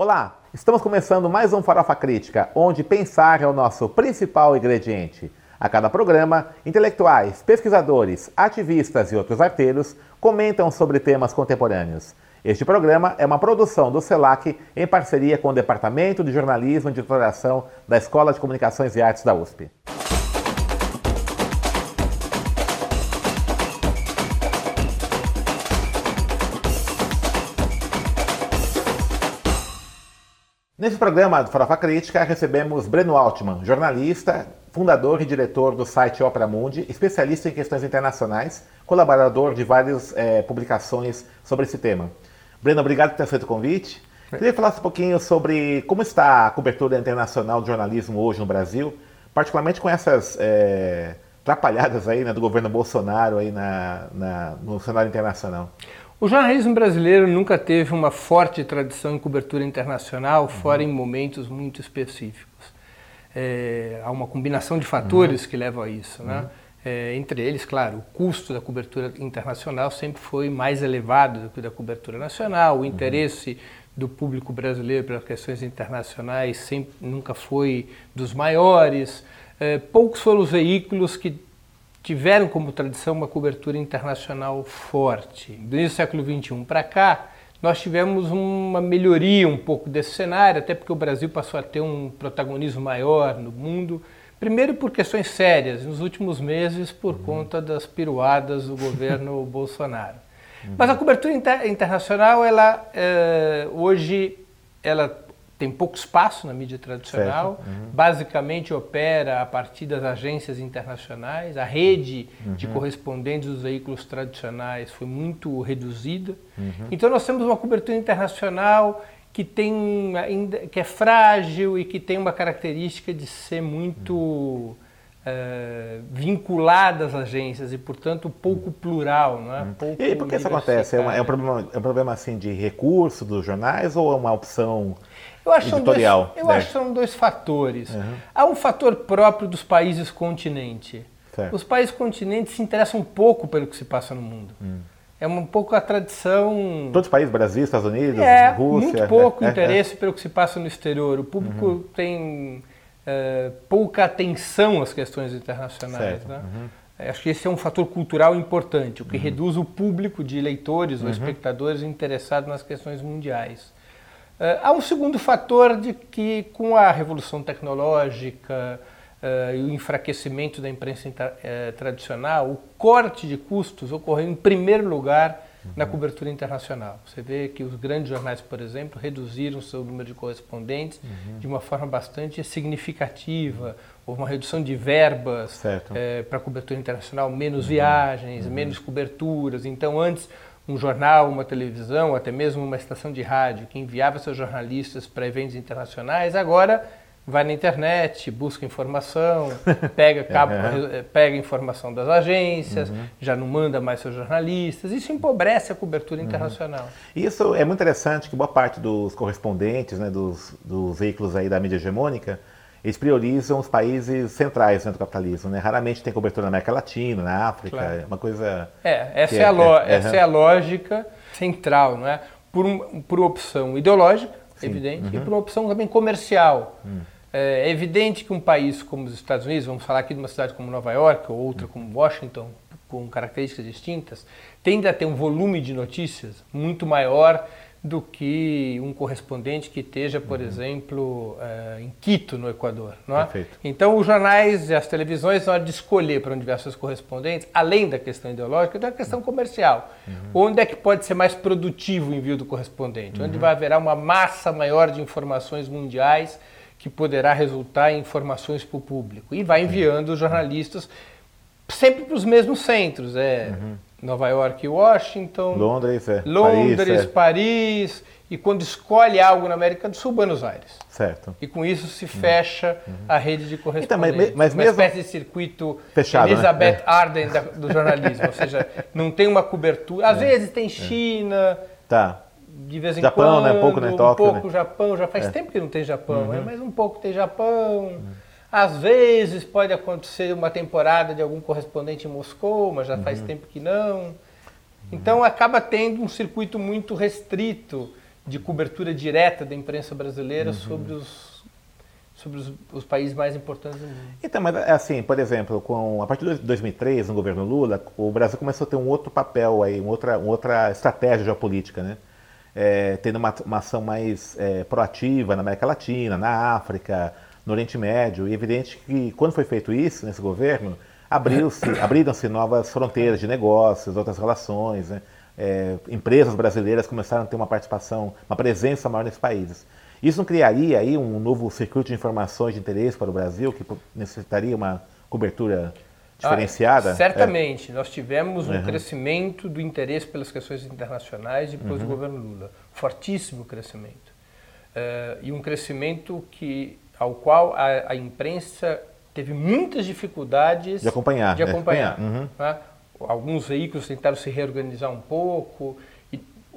Olá, estamos começando mais um Farofa Crítica, onde pensar é o nosso principal ingrediente. A cada programa, intelectuais, pesquisadores, ativistas e outros arteiros comentam sobre temas contemporâneos. Este programa é uma produção do CELAC em parceria com o Departamento de Jornalismo e Editoração da Escola de Comunicações e Artes da USP. Nesse programa do Farofa Crítica, recebemos Breno Altman, jornalista, fundador e diretor do site Opera Mundi, especialista em questões internacionais, colaborador de várias é, publicações sobre esse tema. Breno, obrigado por ter feito o convite. Queria falar um pouquinho sobre como está a cobertura internacional do jornalismo hoje no Brasil, particularmente com essas é, atrapalhadas aí né, do governo Bolsonaro aí na, na, no cenário internacional. O jornalismo brasileiro nunca teve uma forte tradição em cobertura internacional, uhum. fora em momentos muito específicos. É, há uma combinação de fatores uhum. que levam a isso. Né? Uhum. É, entre eles, claro, o custo da cobertura internacional sempre foi mais elevado do que da cobertura nacional, o interesse do público brasileiro pelas questões internacionais sempre, nunca foi dos maiores. É, poucos foram os veículos que tiveram como tradição uma cobertura internacional forte. Do início do século XXI para cá, nós tivemos uma melhoria um pouco desse cenário, até porque o Brasil passou a ter um protagonismo maior no mundo. Primeiro por questões sérias, nos últimos meses por uhum. conta das piruadas do governo Bolsonaro. Uhum. Mas a cobertura inter internacional, ela é, hoje, ela tem pouco espaço na mídia tradicional, uhum. basicamente opera a partir das agências internacionais, a rede uhum. de correspondentes dos veículos tradicionais foi muito reduzida. Uhum. Então nós temos uma cobertura internacional que tem ainda que é frágil e que tem uma característica de ser muito é, vinculada às agências e, portanto, pouco plural, não é? Uhum. Pouco e por que isso acontece? É, uma, é, um problema, é um problema assim de recurso dos jornais ou é uma opção eu acho editorial? Dois, eu né? acho que são dois fatores. Uhum. Há um fator próprio dos países continente. Certo. Os países continentes se interessam um pouco pelo que se passa no mundo. Hum. É um pouco a tradição. Todos os países, Brasil, Estados Unidos, é, Rússia. Muito pouco é, interesse é, pelo que se passa no exterior. O público uhum. tem é, pouca atenção às questões internacionais. Né? Uhum. Acho que esse é um fator cultural importante, o que uhum. reduz o público de leitores ou uhum. espectadores interessados nas questões mundiais. Uh, há um segundo fator de que, com a revolução tecnológica uh, e o enfraquecimento da imprensa uh, tradicional, o corte de custos ocorreu em primeiro lugar uhum. na cobertura internacional. Você vê que os grandes jornais, por exemplo, reduziram seu número de correspondentes uhum. de uma forma bastante significativa. Houve uma redução de verbas para cobertura internacional, menos uhum. viagens, uhum. menos coberturas. Então, antes um jornal, uma televisão, até mesmo uma estação de rádio que enviava seus jornalistas para eventos internacionais, agora vai na internet, busca informação, pega, cabo, uhum. pega informação das agências, uhum. já não manda mais seus jornalistas. Isso empobrece a cobertura uhum. internacional. Isso é muito interessante que boa parte dos correspondentes, né, dos, dos veículos aí da mídia hegemônica, eles priorizam os países centrais né, do capitalismo. Né? Raramente tem cobertura na América Latina, na África, claro. é uma coisa... É, essa, é, é, é, essa é a lógica central, não é? Por, um, por opção ideológica, Sim. evidente, uhum. e por uma opção também comercial. Uhum. É evidente que um país como os Estados Unidos, vamos falar aqui de uma cidade como Nova York ou outra como Washington, com características distintas, tende a ter um volume de notícias muito maior do que um correspondente que esteja, por uhum. exemplo, uh, em Quito, no Equador. Não é? Perfeito. Então, os jornais e as televisões, na hora de escolher para onde vai seus correspondentes, além da questão ideológica, tem a questão comercial. Uhum. Onde é que pode ser mais produtivo o envio do correspondente? Onde uhum. vai haver uma massa maior de informações mundiais que poderá resultar em informações para o público. E vai enviando os jornalistas sempre para os mesmos centros. É, uhum. Nova York e Washington. Londres, é. Londres, Paris, é. Paris, E quando escolhe algo na América do Sul, Buenos Aires. Certo. E com isso se fecha uhum. a rede de correspondentes. Então, mas, mas uma mesmo... espécie de circuito Fechado, né? Elizabeth né? Arden da, do jornalismo. ou seja, não tem uma cobertura. Às é. vezes tem é. China. Tá. De vez em Japão, quando. né? Um pouco, né? Tóquio, um pouco né? Japão. Já faz é. tempo que não tem Japão, uhum. né? mas um pouco tem Japão. Uhum. Às vezes pode acontecer uma temporada de algum correspondente em Moscou, mas já faz uhum. tempo que não. Então acaba tendo um circuito muito restrito de cobertura direta da imprensa brasileira uhum. sobre os sobre os, os, países mais importantes do mundo. Então, mas assim, por exemplo, com, a partir de 2003, no governo Lula, o Brasil começou a ter um outro papel aí, uma outra, uma outra estratégia geopolítica, né? É, tendo uma, uma ação mais é, proativa na América Latina, na África, no Oriente Médio. E é evidente que quando foi feito isso nesse governo, abriu-se, abriram-se novas fronteiras de negócios, outras relações, né? é, empresas brasileiras começaram a ter uma participação, uma presença maior nesses países. Isso não criaria aí um novo circuito de informações de interesse para o Brasil, que necessitaria uma cobertura diferenciada? Ah, certamente. É. Nós tivemos um uhum. crescimento do interesse pelas questões internacionais depois uhum. do governo Lula. Fortíssimo crescimento. Uh, e um crescimento que, ao qual a, a, imprensa teve muitas dificuldades de acompanhar. De acompanhar. Uhum. Né? Alguns veículos tentaram se reorganizar um pouco,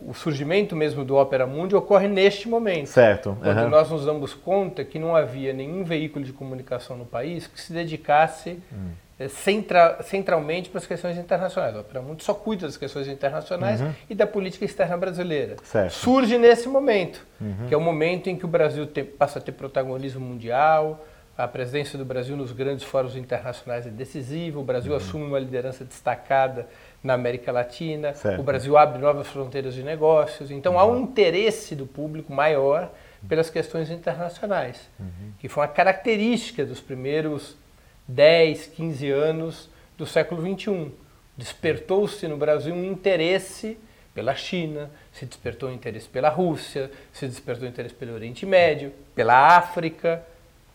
o surgimento mesmo do Opera Mundi ocorre neste momento. Certo. Quando uhum. nós nos damos conta que não havia nenhum veículo de comunicação no país que se dedicasse uhum. Centra, centralmente para as questões internacionais. O Opera Mundi só cuida das questões internacionais uhum. e da política externa brasileira. Certo. Surge nesse momento, uhum. que é o momento em que o Brasil te, passa a ter protagonismo mundial, a presença do Brasil nos grandes fóruns internacionais é decisiva, o Brasil uhum. assume uma liderança destacada na América Latina, certo. o Brasil abre novas fronteiras de negócios, então uhum. há um interesse do público maior pelas questões internacionais, uhum. que foi uma característica dos primeiros 10, 15 anos do século XXI. Despertou-se no Brasil um interesse pela China, se despertou um interesse pela Rússia, se despertou um interesse pelo Oriente Médio, pela África,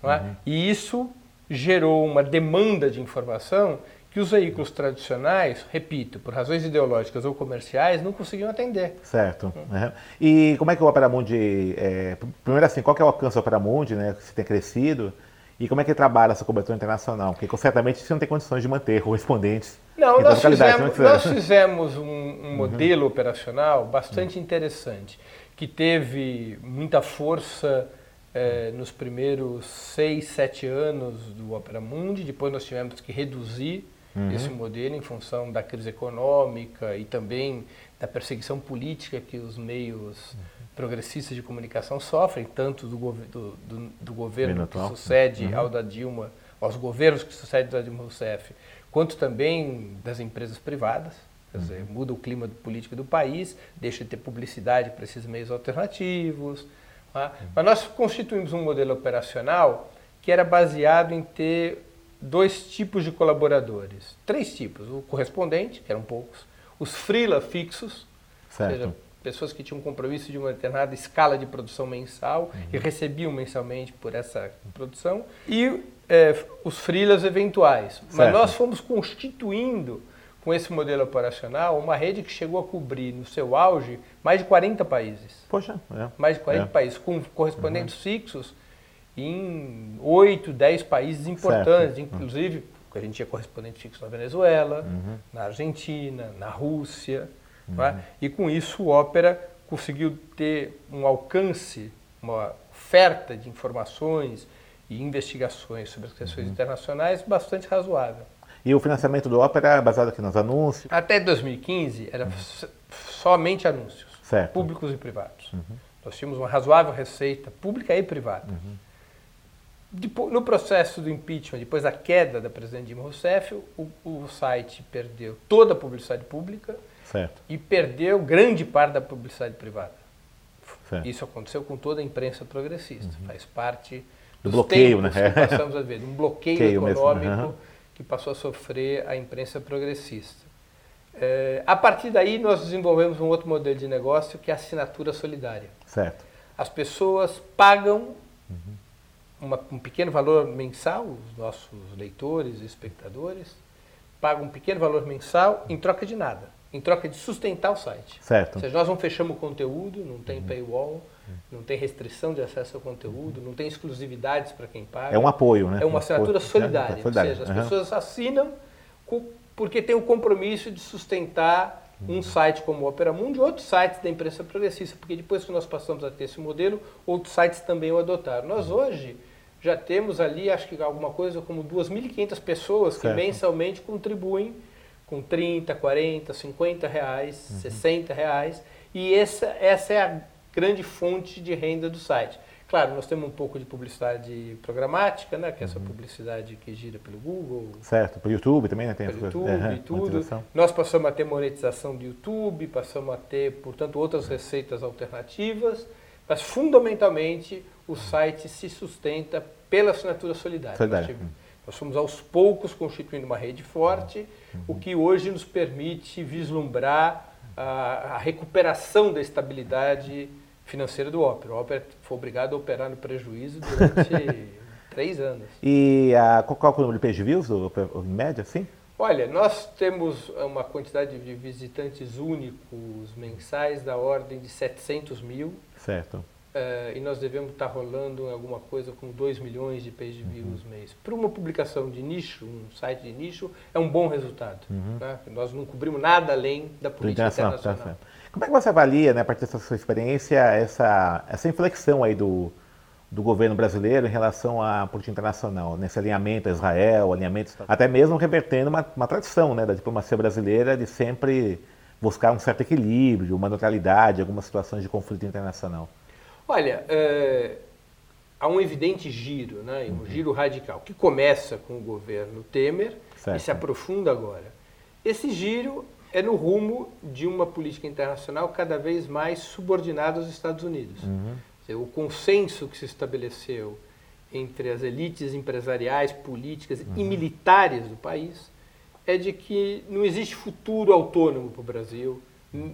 é? uhum. e isso gerou uma demanda de informação que os veículos tradicionais, repito, por razões ideológicas ou comerciais, não conseguiam atender. Certo. Uhum. E como é que o Opera Mundi, é, primeiro assim, qual que é o alcance do Opera Mundi, né, se tem crescido, e como é que trabalha essa cobertura internacional? Porque certamente você não tem condições de manter correspondentes. Não, nós fizemos, nós fizemos, um, um uhum. modelo operacional bastante uhum. interessante, que teve muita força é, nos primeiros seis, sete anos do Opera Mundi, depois nós tivemos que reduzir uhum. esse modelo em função da crise econômica e também da perseguição política que os meios uhum. Progressistas de comunicação sofrem, tanto do, do, do, do governo que sucede uhum. ao da Dilma, aos governos que sucedem da Dilma Rousseff, quanto também das empresas privadas. Quer dizer, uhum. muda o clima político do país, deixa de ter publicidade para esses meios alternativos. Tá? Uhum. Mas nós constituímos um modelo operacional que era baseado em ter dois tipos de colaboradores. Três tipos. O correspondente, que eram poucos. Os freela fixos, certo. ou seja, pessoas que tinham compromisso de uma determinada escala de produção mensal uhum. e recebiam mensalmente por essa produção. E é, os freelas eventuais. Certo. Mas nós fomos constituindo com esse modelo operacional uma rede que chegou a cobrir no seu auge mais de 40 países. Poxa, é. Mais de 40 é. países, com correspondentes uhum. fixos em oito, dez países importantes, certo. inclusive a gente tinha correspondente fixo na Venezuela, uhum. na Argentina, na Rússia. É? Uhum. É? E com isso o Ópera conseguiu ter um alcance, uma oferta de informações e investigações sobre as questões uhum. internacionais bastante razoável. E o financiamento do Ópera é baseado aqui nos anúncios? Até 2015 era uhum. somente anúncios, certo. públicos e privados. Uhum. Nós tínhamos uma razoável receita pública e privada. Uhum no processo do impeachment, depois da queda da presidente Dilma Rousseff, o, o site perdeu toda a publicidade pública certo. e perdeu grande parte da publicidade privada. Certo. Isso aconteceu com toda a imprensa progressista. Uhum. Faz parte do bloqueio, né? que passamos a ver, um bloqueio econômico uhum. que passou a sofrer a imprensa progressista. É, a partir daí, nós desenvolvemos um outro modelo de negócio que é a assinatura solidária. Certo. As pessoas pagam uhum uma, um pequeno valor mensal, os nossos leitores e espectadores pagam um pequeno valor mensal em troca de nada, em troca de sustentar o site. Certo. Ou seja, nós não fechamos o conteúdo, não tem uhum. paywall, não tem restrição de acesso ao conteúdo, não tem exclusividades para quem paga. É um apoio, né? É uma assinatura solidária, ou seja, as uhum. pessoas assinam porque tem o compromisso de sustentar um site como o Opera Mundi e outros sites da imprensa progressista, porque depois que nós passamos a ter esse modelo, outros sites também o adotaram. Nós hoje já temos ali, acho que alguma coisa como 2.500 pessoas que certo. mensalmente contribuem com 30, 40, 50 reais, uhum. 60 reais, e essa, essa é a, grande fonte de renda do site. Claro, nós temos um pouco de publicidade programática, né, que é essa uhum. publicidade que gira pelo Google. Certo, pelo YouTube também, né? Tem pelo YouTube uhum, e tudo. Nós passamos a ter monetização do YouTube, passamos a ter, portanto, outras receitas alternativas, mas fundamentalmente o site se sustenta pela assinatura solidária. solidária. Nós, fomos aos poucos constituindo uma rede forte, o que hoje nos permite vislumbrar a, a recuperação da estabilidade financeira do Opera. O Opera foi obrigado a operar no prejuízo durante três anos. E a, qual é o número de page views, em média, sim? Olha, nós temos uma quantidade de visitantes únicos mensais da ordem de 700 mil. Certo. Uh, e nós devemos estar rolando alguma coisa com 2 milhões de page views uhum. mês. Para uma publicação de nicho, um site de nicho, é um bom resultado. Uhum. Né? Nós não cobrimos nada além da política internacional. Tá internacional. Como é que você avalia, né, a partir dessa sua experiência, essa, essa inflexão aí do, do governo brasileiro em relação à política internacional, nesse alinhamento a Israel, alinhamento, até mesmo revertendo uma, uma tradição né, da diplomacia brasileira de sempre buscar um certo equilíbrio, uma neutralidade, algumas situações de conflito internacional? Olha, é, há um evidente giro, né, um uhum. giro radical, que começa com o governo Temer certo. e se aprofunda agora. Esse giro é no rumo de uma política internacional cada vez mais subordinada aos Estados Unidos. Uhum. O consenso que se estabeleceu entre as elites empresariais, políticas uhum. e militares do país é de que não existe futuro autônomo para o Brasil,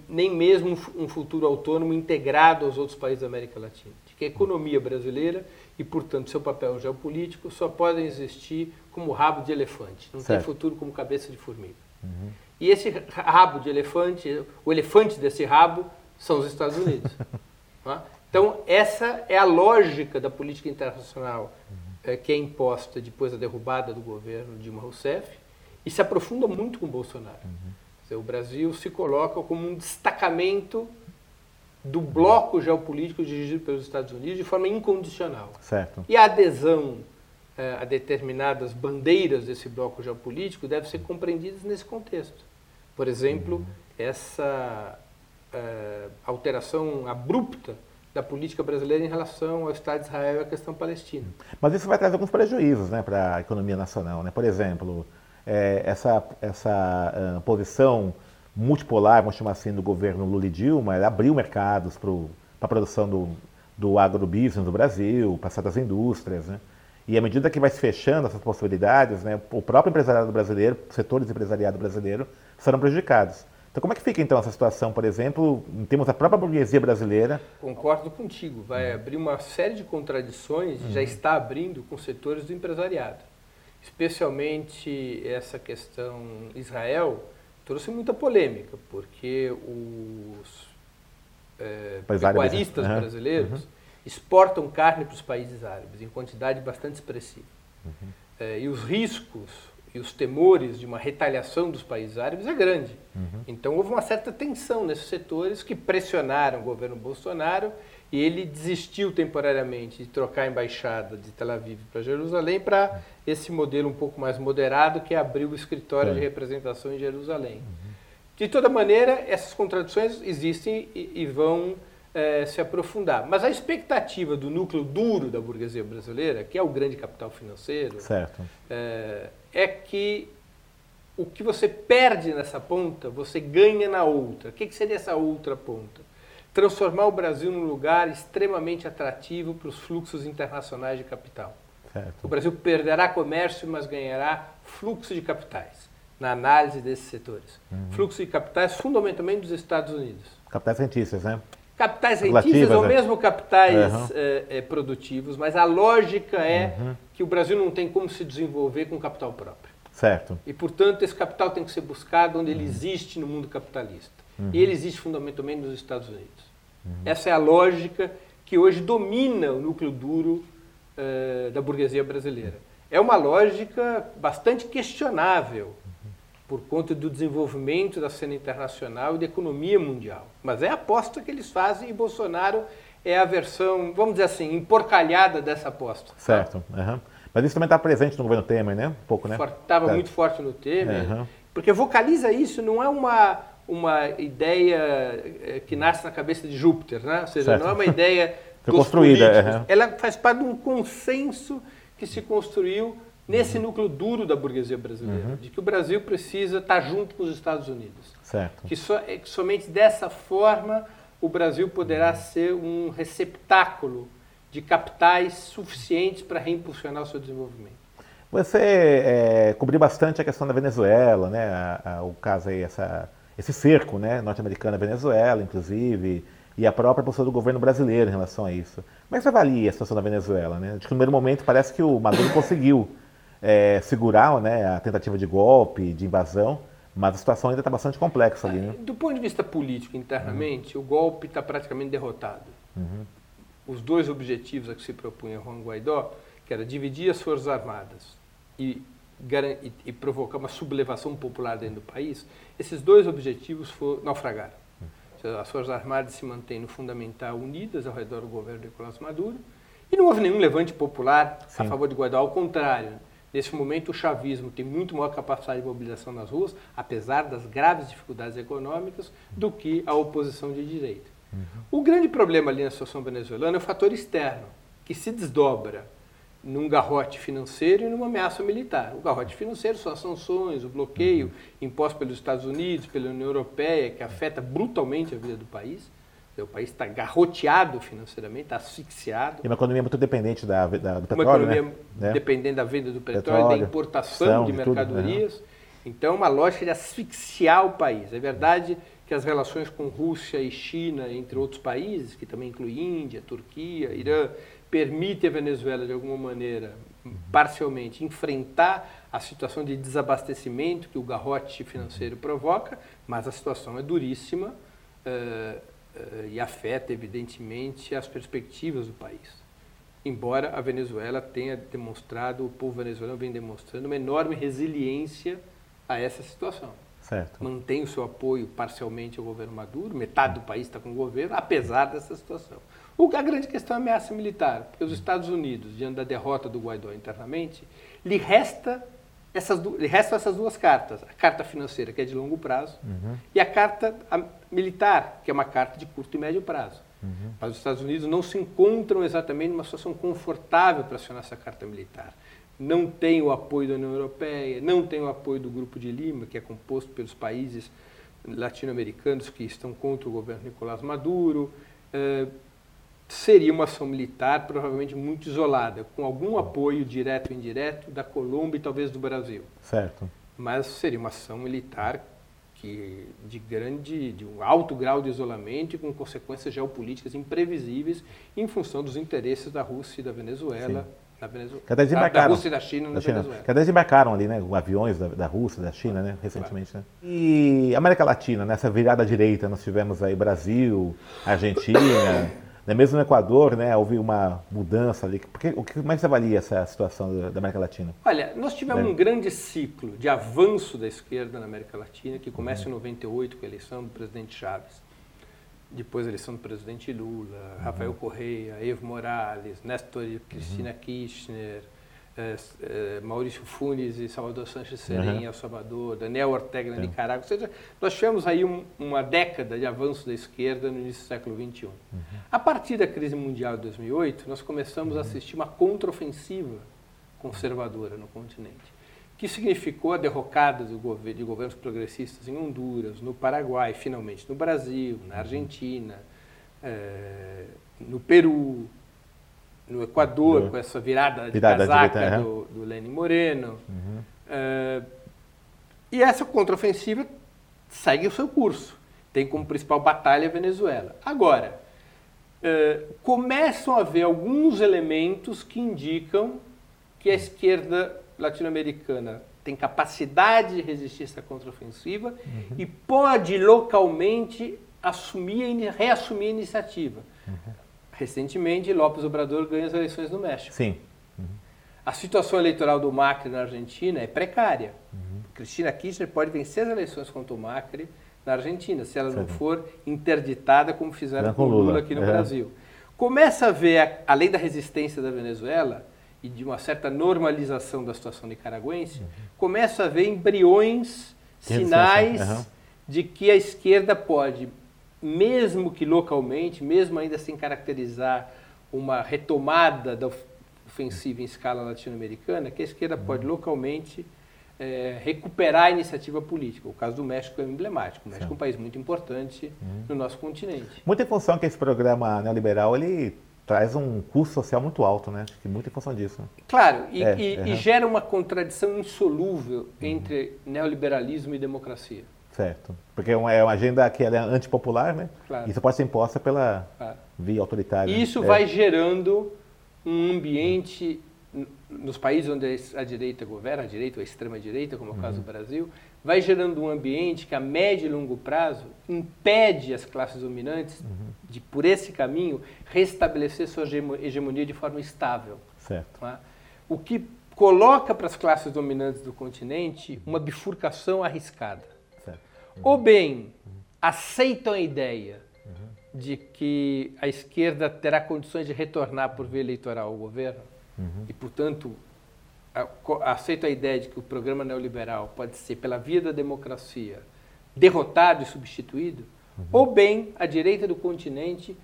nem mesmo um futuro autônomo integrado aos outros países da América Latina. De que a economia brasileira e, portanto, seu papel geopolítico só podem existir como rabo de elefante. Não certo. tem futuro como cabeça de formiga. Uhum. E esse rabo de elefante, o elefante desse rabo, são os Estados Unidos. tá? Então, essa é a lógica da política internacional uhum. é, que é imposta depois da derrubada do governo Dilma Rousseff e se aprofunda muito com Bolsonaro. Uhum o Brasil se coloca como um destacamento do bloco geopolítico dirigido pelos Estados Unidos de forma incondicional. Certo. E a adesão eh, a determinadas bandeiras desse bloco geopolítico deve ser compreendida nesse contexto. Por exemplo, uhum. essa eh, alteração abrupta da política brasileira em relação ao Estado de Israel e à questão palestina. Mas isso vai trazer alguns prejuízos né, para a economia nacional. Né? Por exemplo, é, essa, essa uh, posição multipolar, vamos chamar assim, do governo Lula e Dilma, abriu mercados para a produção do, do agrobusiness do Brasil, passar das indústrias, né? E à medida que vai se fechando essas possibilidades, né, o próprio empresariado brasileiro, setores do empresariado brasileiro, serão prejudicados. Então, como é que fica então essa situação, por exemplo, em termos da própria burguesia brasileira? Concordo contigo. Vai abrir uma série de contradições, uhum. já está abrindo com setores do empresariado especialmente essa questão Israel, trouxe muita polêmica, porque os é, pecuaristas brasileiros uhum. exportam carne para os países árabes em quantidade bastante expressiva. Uhum. É, e os riscos e os temores de uma retaliação dos países árabes é grande. Uhum. Então houve uma certa tensão nesses setores que pressionaram o governo Bolsonaro e ele desistiu temporariamente de trocar a embaixada de Tel Aviv para Jerusalém para esse modelo um pouco mais moderado que abriu o escritório é. de representação em Jerusalém. Uhum. De toda maneira, essas contradições existem e, e vão é, se aprofundar. Mas a expectativa do núcleo duro da burguesia brasileira, que é o grande capital financeiro, é, é que o que você perde nessa ponta, você ganha na outra. O que, que seria essa outra ponta? Transformar o Brasil num lugar extremamente atrativo para os fluxos internacionais de capital. Certo. O Brasil perderá comércio, mas ganhará fluxo de capitais, na análise desses setores. Uhum. Fluxo de capitais fundamentalmente dos Estados Unidos. Capitais rentistas, né? Capitais rentistas ou né? mesmo capitais uhum. é, é, produtivos, mas a lógica é uhum. que o Brasil não tem como se desenvolver com capital próprio. Certo. E, portanto, esse capital tem que ser buscado onde ele uhum. existe no mundo capitalista. Uhum. E ele existe fundamentalmente nos Estados Unidos. Uhum. Essa é a lógica que hoje domina o núcleo duro uh, da burguesia brasileira. É uma lógica bastante questionável por conta do desenvolvimento da cena internacional e da economia mundial. Mas é a aposta que eles fazem e Bolsonaro é a versão, vamos dizer assim, emporcalhada dessa aposta. Certo. Uhum. Mas isso também está presente no governo Temer, né? Um pouco, né? Estava tá. muito forte no Temer. Uhum. Porque vocaliza isso, não é uma, uma ideia eh, que nasce na cabeça de Júpiter, né? ou seja, certo. não é uma ideia construída. É. Ela faz parte de um consenso que se construiu nesse uhum. núcleo duro da burguesia brasileira, uhum. de que o Brasil precisa estar junto com os Estados Unidos. Certo. Que, so, que somente dessa forma o Brasil poderá uhum. ser um receptáculo de capitais suficientes para reimpulsionar o seu desenvolvimento. Você é, cobriu bastante a questão da Venezuela, né? A, a, o caso aí, essa, esse cerco né? norte-americano à Venezuela, inclusive, e a própria postura do governo brasileiro em relação a isso. Como é que você avalia a situação da Venezuela? Né? No primeiro momento parece que o Maduro conseguiu é, segurar né, a tentativa de golpe, de invasão, mas a situação ainda está bastante complexa ali. Né? Do ponto de vista político, internamente, uhum. o golpe está praticamente derrotado. Uhum. Os dois objetivos a que se propunha Juan Guaidó, que era dividir as Forças Armadas e, e, e provocar uma sublevação popular dentro do país, esses dois objetivos foram, naufragaram. As Forças Armadas se mantêm no fundamental unidas ao redor do governo de Nicolás Maduro e não houve nenhum levante popular Sim. a favor de Guaidó, ao contrário. Nesse momento, o chavismo tem muito maior capacidade de mobilização nas ruas, apesar das graves dificuldades econômicas, do que a oposição de direita. Uhum. O grande problema ali na situação venezuelana é o fator externo, que se desdobra num garrote financeiro e numa ameaça militar. O garrote financeiro são as sanções, o bloqueio imposto pelos Estados Unidos, pela União Europeia, que afeta brutalmente a vida do país. O país está garroteado financeiramente, está asfixiado. E uma economia muito dependente da, da do petróleo, Uma economia né? dependente da venda do petróleo, petróleo da importação de mercadorias. Tudo, né? Então, é uma lógica de asfixiar o país. É verdade que as relações com Rússia e China, entre outros países, que também inclui Índia, Turquia, Irã, permite a Venezuela, de alguma maneira, parcialmente, enfrentar a situação de desabastecimento que o garrote financeiro provoca, mas a situação é duríssima. Uh, uh, e afeta, evidentemente, as perspectivas do país. Embora a Venezuela tenha demonstrado, o povo venezuelano vem demonstrando uma enorme resiliência a essa situação. Certo. Mantém o seu apoio parcialmente ao governo Maduro, metade do país está com o governo, apesar dessa situação. A grande questão é a ameaça militar, porque os Estados Unidos, diante da derrota do Guaidó internamente, lhe resta essas, restam essas duas cartas. A carta financeira, que é de longo prazo, uhum. e a carta militar, que é uma carta de curto e médio prazo. Uhum. Mas os Estados Unidos não se encontram exatamente numa situação confortável para acionar essa carta militar. Não tem o apoio da União Europeia, não tem o apoio do Grupo de Lima, que é composto pelos países latino-americanos que estão contra o governo Nicolás Maduro. Uh, seria uma ação militar provavelmente muito isolada, com algum apoio direto ou indireto da Colômbia e talvez do Brasil. Certo. Mas seria uma ação militar que de grande, de um alto grau de isolamento e com consequências geopolíticas imprevisíveis em função dos interesses da Rússia e da Venezuela. Da, Venezuela, da, da, Rússia e da China na China. Venezuela. Cada desembarcaram ali, né? Aviões da, da Rússia, da China, né? Recentemente, claro. né? E América Latina, nessa virada direita, nós tivemos aí Brasil, Argentina. Né, mesmo no Equador, né, houve uma mudança ali. Porque, o que mais você avalia essa situação da América Latina? Olha, nós tivemos é. um grande ciclo de avanço da esquerda na América Latina, que começa uhum. em 98 com a eleição do presidente Chávez, depois a eleição do presidente Lula, uhum. Rafael Correia, Evo Morales, Néstor Cristina uhum. Kirchner, é, é, Maurício Funes e Salvador Sanches Serem uhum. El Salvador, Daniel Ortega na Nicarágua. Ou seja, nós tivemos aí um, uma década de avanço da esquerda no início do século XXI. Uhum. A partir da crise mundial de 2008, nós começamos uhum. a assistir uma contraofensiva conservadora no continente, que significou a derrocada de governos progressistas em Honduras, no Paraguai, finalmente no Brasil, na Argentina, é, no Peru, no Equador, do, com essa virada de virada casaca de do, do Lenin Moreno. Uhum. Uh, e essa contraofensiva segue o seu curso. Tem como principal batalha a Venezuela. Agora, uh, começam a haver alguns elementos que indicam que a esquerda latino-americana tem capacidade de resistir a essa contraofensiva uhum. e pode localmente assumir, reassumir a iniciativa. Uhum. Recentemente, López Obrador ganha as eleições no México. Sim. Uhum. A situação eleitoral do Macri na Argentina é precária. Uhum. Cristina Kirchner pode vencer as eleições contra o Macri na Argentina, se ela não for interditada como fizeram com Lula. Lula aqui no é. Brasil. Começa a ver, além da resistência da Venezuela e de uma certa normalização da situação nicaragüense, uhum. começa a ver embriões, sinais de que a esquerda pode, mesmo que localmente, mesmo ainda sem caracterizar uma retomada da ofensiva em escala latino-americana, que a esquerda pode localmente é, recuperar a iniciativa política. O caso do México é emblemático. O México Sim. é um país muito importante uhum. no nosso continente. Muita em função que esse programa neoliberal ele traz um custo social muito alto, né? Acho que muita em função disso. Né? Claro, e, é, e, uhum. e, gera uma contradição insolúvel uhum. entre neoliberalismo e democracia. Certo, porque é uma, é uma agenda que é antipopular, né? Claro. Isso pode ser imposta pela claro. via autoritária. E isso é. vai gerando um ambiente nos países onde a direita governa, a direita ou a extrema direita, como é o caso do uhum. Brasil, vai gerando um ambiente que a médio e longo prazo impede as classes dominantes uhum. de, por esse caminho, restabelecer sua hegemonia de forma estável. Certo. É? O que coloca para as classes dominantes do continente uma bifurcação arriscada. Ou bem, aceitam a ideia de que a esquerda terá condições de retornar por via eleitoral ao governo, uhum. e, portanto, aceito a ideia de que o programa neoliberal pode ser, pela via da democracia, derrotado e substituído, uhum. ou bem a direita do continente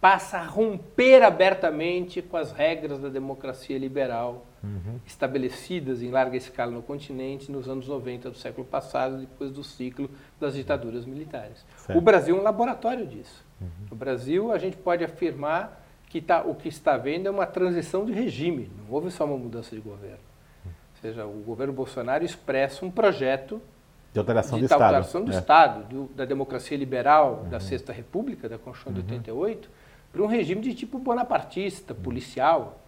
passa a romper abertamente com as regras da democracia liberal uhum. estabelecidas em larga escala no continente nos anos 90 do século passado, depois do ciclo das ditaduras militares. Certo. O Brasil é um laboratório disso. Uhum. No Brasil, a gente pode afirmar que tá, o que está vendo é uma transição de regime, não houve só uma mudança de governo. Ou seja, o governo Bolsonaro expressa um projeto de alteração de do Estado, alteração do, é. Estado do, da democracia liberal uhum. da Sexta República, da Constituição uhum. de 88, para um regime de tipo bonapartista, policial,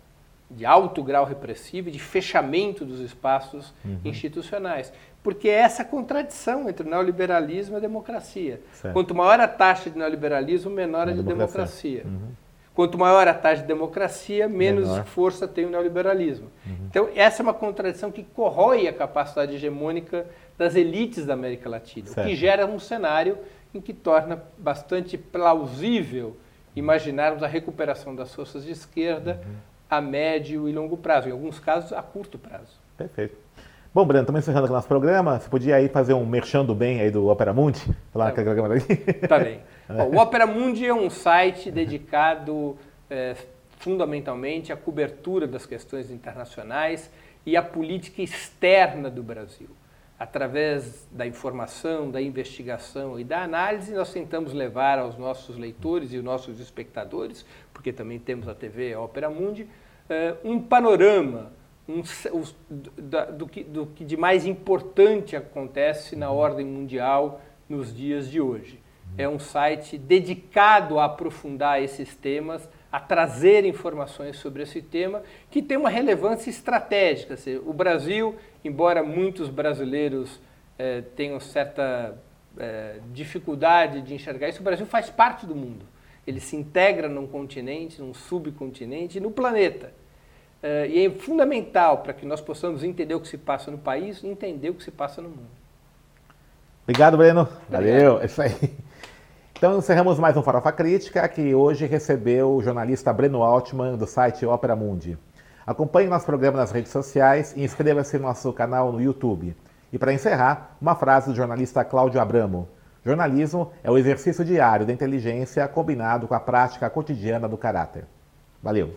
de alto grau repressivo e de fechamento dos espaços uhum. institucionais. Porque é essa contradição entre o neoliberalismo e a democracia. Certo. Quanto maior a taxa de neoliberalismo, menor a, a de democracia. democracia. Uhum. Quanto maior a taxa de democracia, menos Menor. força tem o neoliberalismo. Uhum. Então, essa é uma contradição que corrói a capacidade hegemônica das elites da América Latina, certo. o que gera um cenário em que torna bastante plausível imaginarmos a recuperação das forças de esquerda uhum. a médio e longo prazo, em alguns casos a curto prazo. Perfeito. Bom, Breno, estamos encerrando aqui o nosso programa. Você podia aí fazer um merchando bem aí do Opera Mundi? Falar tá, programa daqui? Tá bem. Bom, o Opera Mundi é um site dedicado é, fundamentalmente à cobertura das questões internacionais e à política externa do Brasil. Através da informação, da investigação e da análise, nós tentamos levar aos nossos leitores e aos nossos espectadores, porque também temos a TV Opera Mundi, é, um panorama um, do, que, do que de mais importante acontece na ordem mundial nos dias de hoje. É um site dedicado a aprofundar esses temas, a trazer informações sobre esse tema, que tem uma relevância estratégica. O Brasil, embora muitos brasileiros eh, tenham certa eh, dificuldade de enxergar isso, o Brasil faz parte do mundo. Ele se integra num continente, num subcontinente, no planeta. Eh, e é fundamental para que nós possamos entender o que se passa no país, entender o que se passa no mundo. Obrigado, Breno. Valeu. É isso aí. Então encerramos mais um Farofa Crítica, que hoje recebeu o jornalista Breno Altman, do site Opera Mundi. Acompanhe nosso programa nas redes sociais e inscreva-se no nosso canal no YouTube. E para encerrar, uma frase do jornalista Cláudio Abramo. Jornalismo é o exercício diário da inteligência combinado com a prática cotidiana do caráter. Valeu!